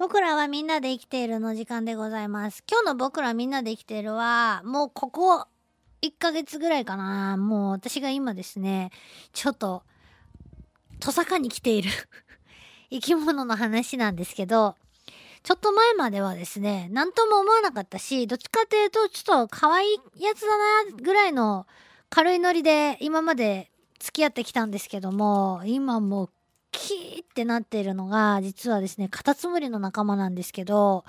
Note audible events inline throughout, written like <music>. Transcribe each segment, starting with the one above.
僕らはみんなで生きているの時間でございます。今日の僕らみんなで生きているは、もうここ1ヶ月ぐらいかな。もう私が今ですね、ちょっと、トサカに来ている <laughs> 生き物の話なんですけど、ちょっと前まではですね、なんとも思わなかったし、どっちかっていうと、ちょっと可愛いやつだな、ぐらいの軽いノリで今まで付き合ってきたんですけども、今もうキーってなっているのが、実はですね、カタツムリの仲間なんですけど、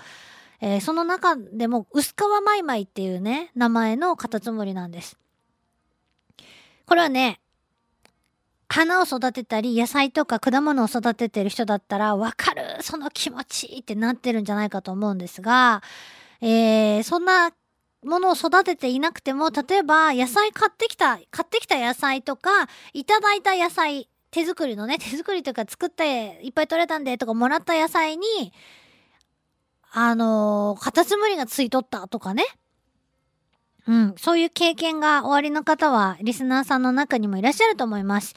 えーその中でも、薄皮マイマイっていうね、名前のカタツムリなんです。これはね、花を育てたり、野菜とか果物を育ててる人だったら、わかるその気持ちってなってるんじゃないかと思うんですが、えーそんなものを育てていなくても、例えば野菜買ってきた、買ってきた野菜とか、いただいた野菜、手作りのね、手作りとか作っていっぱい取れたんでとかもらった野菜に、あのーカタツムリがついとったとかね。うん、そういう経験がおありの方は、リスナーさんの中にもいらっしゃると思います。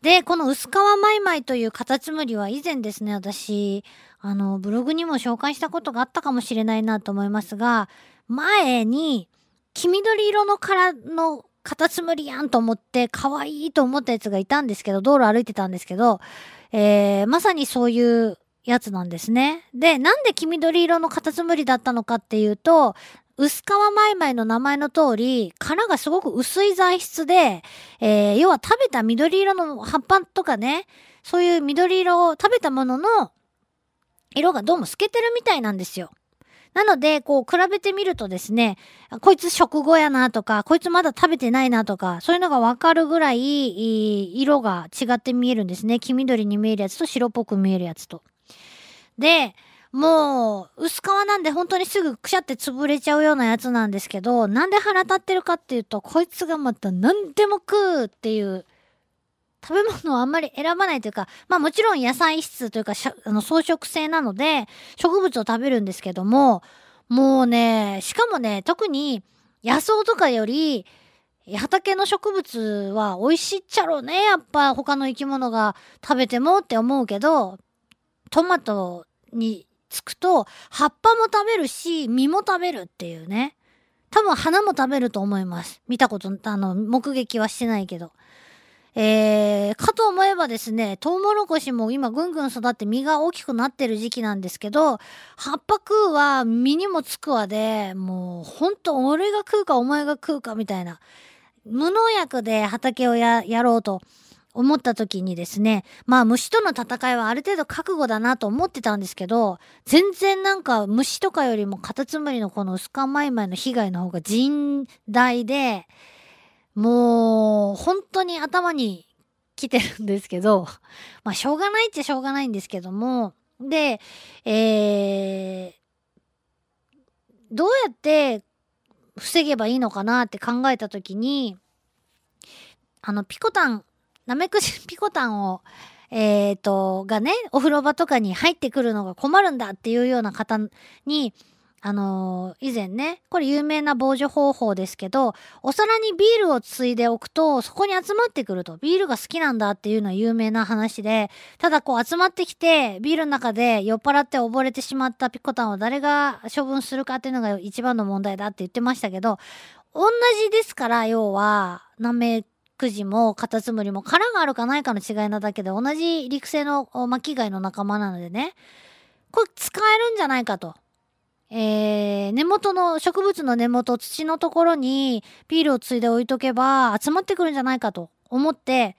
で、この薄皮マイマイというカタツムリは以前ですね、私、あの、ブログにも紹介したことがあったかもしれないなと思いますが、前に、黄緑色の殻のカタツムリやんと思って、可愛いと思ったやつがいたんですけど、道路歩いてたんですけど、えー、まさにそういうやつなんですね。で、なんで黄緑色のカタツムリだったのかっていうと、薄皮マイマイの名前の通り、殻がすごく薄い材質で、えー、要は食べた緑色の葉っぱとかね、そういう緑色を食べたものの、色がどうも透けてるみたいなんですよ。なので、こう、比べてみるとですね、こいつ食後やなとか、こいつまだ食べてないなとか、そういうのがわかるぐらい、色が違って見えるんですね。黄緑に見えるやつと白っぽく見えるやつと。で、もう、薄皮なんで本当にすぐくしゃって潰れちゃうようなやつなんですけど、なんで腹立ってるかっていうと、こいつがまた何でも食うっていう、食べ物をあんまり選ばないというか、まあもちろん野菜質というか、あの草食性なので、植物を食べるんですけども、もうね、しかもね、特に野草とかより、畑の植物は美味しいっちゃろうね。やっぱ他の生き物が食べてもって思うけど、トマトにつくと、葉っぱも食べるし、実も食べるっていうね。多分花も食べると思います。見たこと、あの、目撃はしてないけど。えー、かと思えばですね、トウモロコシも今ぐんぐん育って実が大きくなってる時期なんですけど、葉っぱ食うは実にもつくわで、もうほんと俺が食うかお前が食うかみたいな。無農薬で畑をや、やろうと思った時にですね、まあ虫との戦いはある程度覚悟だなと思ってたんですけど、全然なんか虫とかよりもカタツムリのこの薄皮マイマイの被害の方が甚大で、もう本当に頭に来てるんですけど、<laughs> まあしょうがないっちゃしょうがないんですけども、で、えー、どうやって防げばいいのかなって考えた時に、あの、ピコタン、ナメクジ <laughs> ピコタンを、えーと、がね、お風呂場とかに入ってくるのが困るんだっていうような方に、あのー以前ね、これ有名な防除方法ですけど、お皿にビールをついでおくと、そこに集まってくると、ビールが好きなんだっていうのは有名な話で、ただこう集まってきて、ビールの中で酔っ払って溺れてしまったピコタンを誰が処分するかっていうのが一番の問題だって言ってましたけど、同じですから、要は、ナメクジもカタツムリも殻があるかないかの違いなだけで、同じ陸生の巻き貝の仲間なのでね、これ使えるんじゃないかと。えー、根元の、植物の根元、土のところにビールをついで置いとけば集まってくるんじゃないかと思って、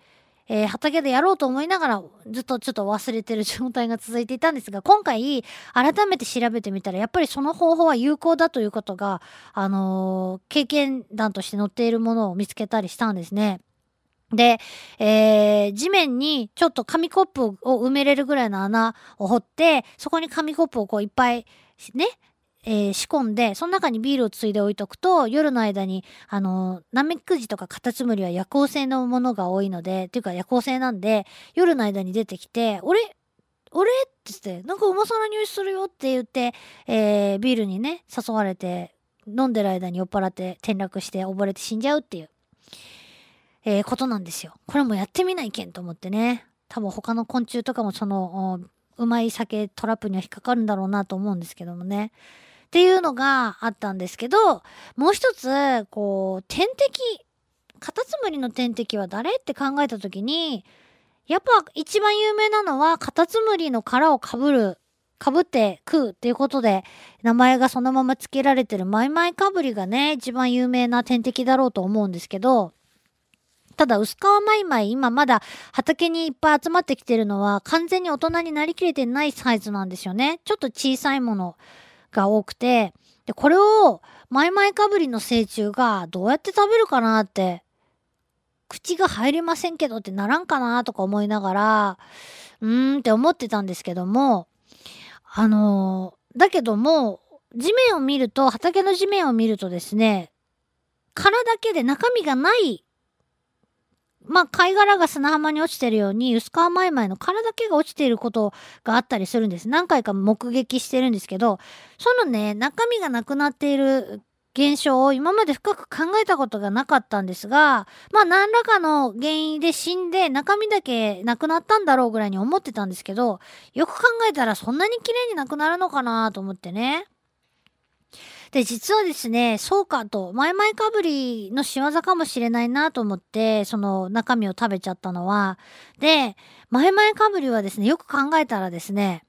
えー畑でやろうと思いながらずっとちょっと忘れてる状態が続いていたんですが、今回改めて調べてみたらやっぱりその方法は有効だということが、あのー経験談として載っているものを見つけたりしたんですね。で、えー地面にちょっと紙コップを埋めれるぐらいの穴を掘って、そこに紙コップをこういっぱいね、えー仕込んで、その中にビールをついで置いとくと、夜の間に、あの、ナメクジとかカタツムリは夜行性のものが多いので、っていうか夜行性なんで、夜の間に出てきて、俺、俺って言って、なんかうまそうな匂いするよって言って、えービールにね、誘われて、飲んでる間に酔っ払って転落して溺れて死んじゃうっていう、えーことなんですよ。これもやってみないけんと思ってね。多分他の昆虫とかもその、うまい酒トラップには引っかかるんだろうなと思うんですけどもね。っていうのがあったんですけど、もう一つ、こう、天敵、カタツムリの天敵は誰？って考えた時に、やっぱ一番有名なのはカタツムリの殻をかぶる、かぶって食うっていうことで、名前がそのまま付けられてるマイマイカブリがね、一番有名な天敵だろうと思うんですけど、ただ、薄皮マイマイ、今まだ畑にいっぱい集まってきてるのは、完全に大人になりきれてないサイズなんですよね。ちょっと小さいものが多くて、で、これを、マイマイかぶりの成虫がどうやって食べるかなって、口が入りませんけどってならんかなとか思いながら、うーんって思ってたんですけども、あのー、だけども、地面を見ると、畑の地面を見るとですね、殻だけで中身がないまあ、貝殻が砂浜に落ちてるように、薄皮マイマイの殻だけが落ちていることがあったりするんです。何回か目撃してるんですけど、そのね、中身がなくなっている現象を今まで深く考えたことがなかったんですが、まあ何らかの原因で死んで中身だけなくなったんだろうぐらいに思ってたんですけど、よく考えたらそんなに綺麗になくなるのかなと思ってね。で、実はですね、そうかと、マイマイかぶりの仕業かもしれないなと思って、その中身を食べちゃったのは、で、マイマイかぶりはですね、よく考えたらですね、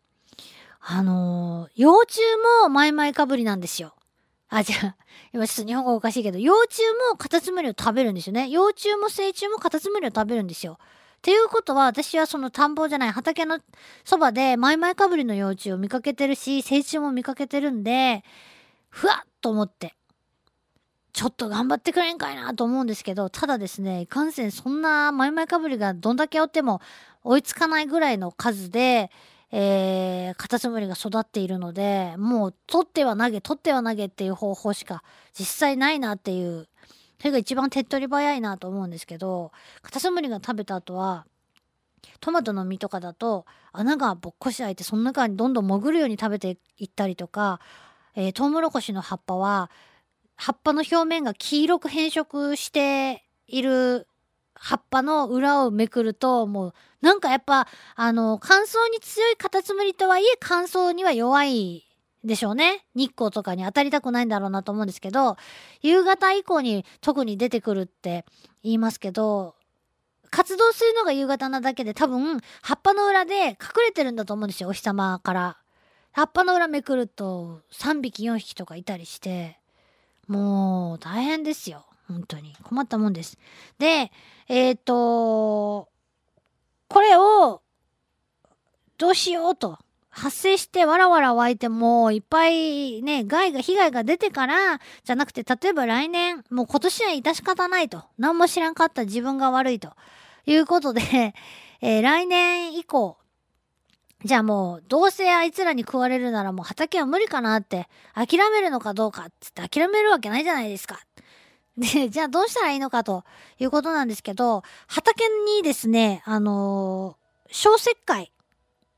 あのー、幼虫もマイマイかぶりなんですよ。あ、じゃあ、今ちょっと日本語おかしいけど、幼虫もカタツムリを食べるんですよね。幼虫も成虫もカタツムリを食べるんですよ。っていうことは、私はその田んぼじゃない畑のそばでマイマイかぶりの幼虫を見かけてるし、成虫も見かけてるんで、ふわっと思って、ちょっと頑張ってくれんかいなと思うんですけど、ただですね、いかんせんそんなマイマイかぶりがどんだけおっても追いつかないぐらいの数で、カタツムリが育っているので、もう取っては投げ、取っては投げっていう方法しか実際ないなっていう、それが一番手っ取り早いなと思うんですけど、カタツムリが食べた後は、トマトの実とかだと穴がぼっこし開いてその中にどんどん潜るように食べていったりとかえー、トウモロコシの葉っぱは葉っぱの表面が黄色く変色している葉っぱの裏をめくるともうなんかやっぱあの乾燥に強いカタツムリとはいえ乾燥には弱いでしょうね。日光とかに当たりたくないんだろうなと思うんですけど、夕方以降に特に出てくるって言いますけど、活動するのが夕方なだけで多分葉っぱの裏で隠れてるんだと思うんですよ、お日様から。葉っぱの裏めくると3匹4匹とかいたりしてもう大変ですよ。本当に。困ったもんです。でえっ、ー、とこれをどうしようと。発生してわらわら湧いてもいっぱいね害が被害が出てからじゃなくて例えば来年もう今年は致し方ないと。何も知らんかった自分が悪いと。いうことで、えー、来年以降じゃあもう、どうせあいつらに食われるならもう畑は無理かなって、諦めるのかどうかっつって諦めるわけないじゃないですか。<laughs> で、じゃあどうしたらいいのかということなんですけど、畑にですね、あのー、小石灰、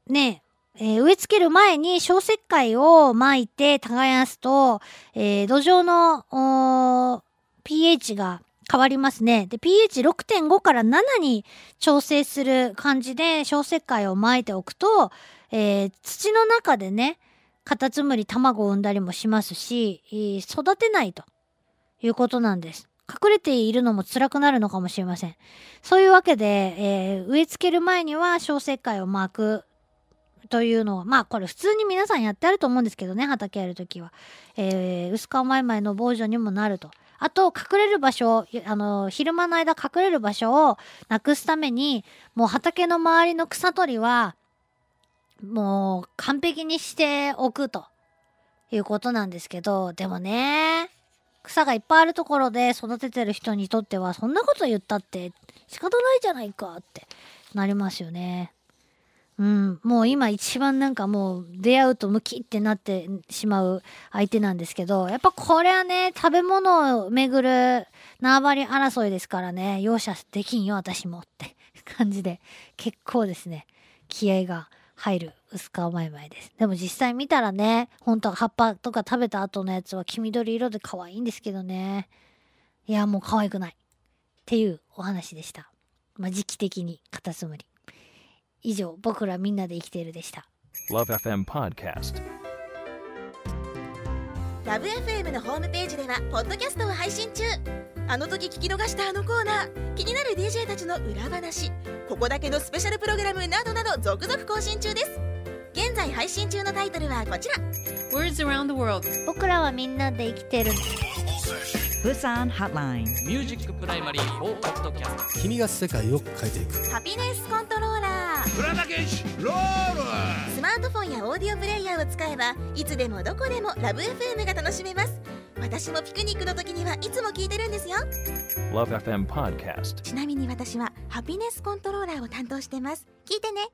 ね、えー、植え付ける前に小石灰を撒いて耕すと、えー、土壌の pH が変わりますね。で、pH6.5 から7に調整する感じで小石灰を撒いておくと、えー、土の中でね、カタツムリ卵を産んだりもしますし、育てないということなんです。隠れているのも辛くなるのかもしれません。そういうわけで、えー、植え付ける前には小石灰を巻くというのは、まあこれ普通に皆さんやってあると思うんですけどね、畑やるときは。えー、薄皮マイマイの防除にもなると。と、隠れる場所、あの、昼間の間隠れる場所をなくすために、もう畑の周りの草取りは、もう完璧にしておくということなんですけど、でもね、草がいっぱいあるところで育ててる人にとっては、そんなこと言ったって仕方ないじゃないかってなりますよね。うん、もう今一番なんかもう出会うとムキってなってしまう相手なんですけど、やっぱこれはね、食べ物をめぐる縄張り争いですからね、容赦できんよ私もって感じで、結構ですね、気合が入る薄皮マイマイです。でも実際見たらね、本当は葉っぱとか食べた後のやつは黄緑色で可愛いんですけどね。いや、もう可愛くない。っていうお話でした。まあ、時期的にカタツムリ。以上、僕らみんなで生きているでした。Love FM Podcast. ラブ f m のホームページではポッドキャストを配信中あの時聞き逃したあのコーナー気になる DJ たちの裏話ここだけのスペシャルプログラムなどなど続々更新中です現在配信中のタイトルはこちら Words around the world. 僕らはみんなで生きてる Busan Hotline. ミュージックプライマリー4ポッドキャスト君が世界を変えていくハピネスコントローラースマートフォンやオーディオプレイヤーを使えばいつでもどこでもラブ f m が楽しめます。私もピクニックの時にはいつも聞いてるんですよ。Love FM Podcast. ちなみに私はハピネスコントローラーを担当してます。聞いてね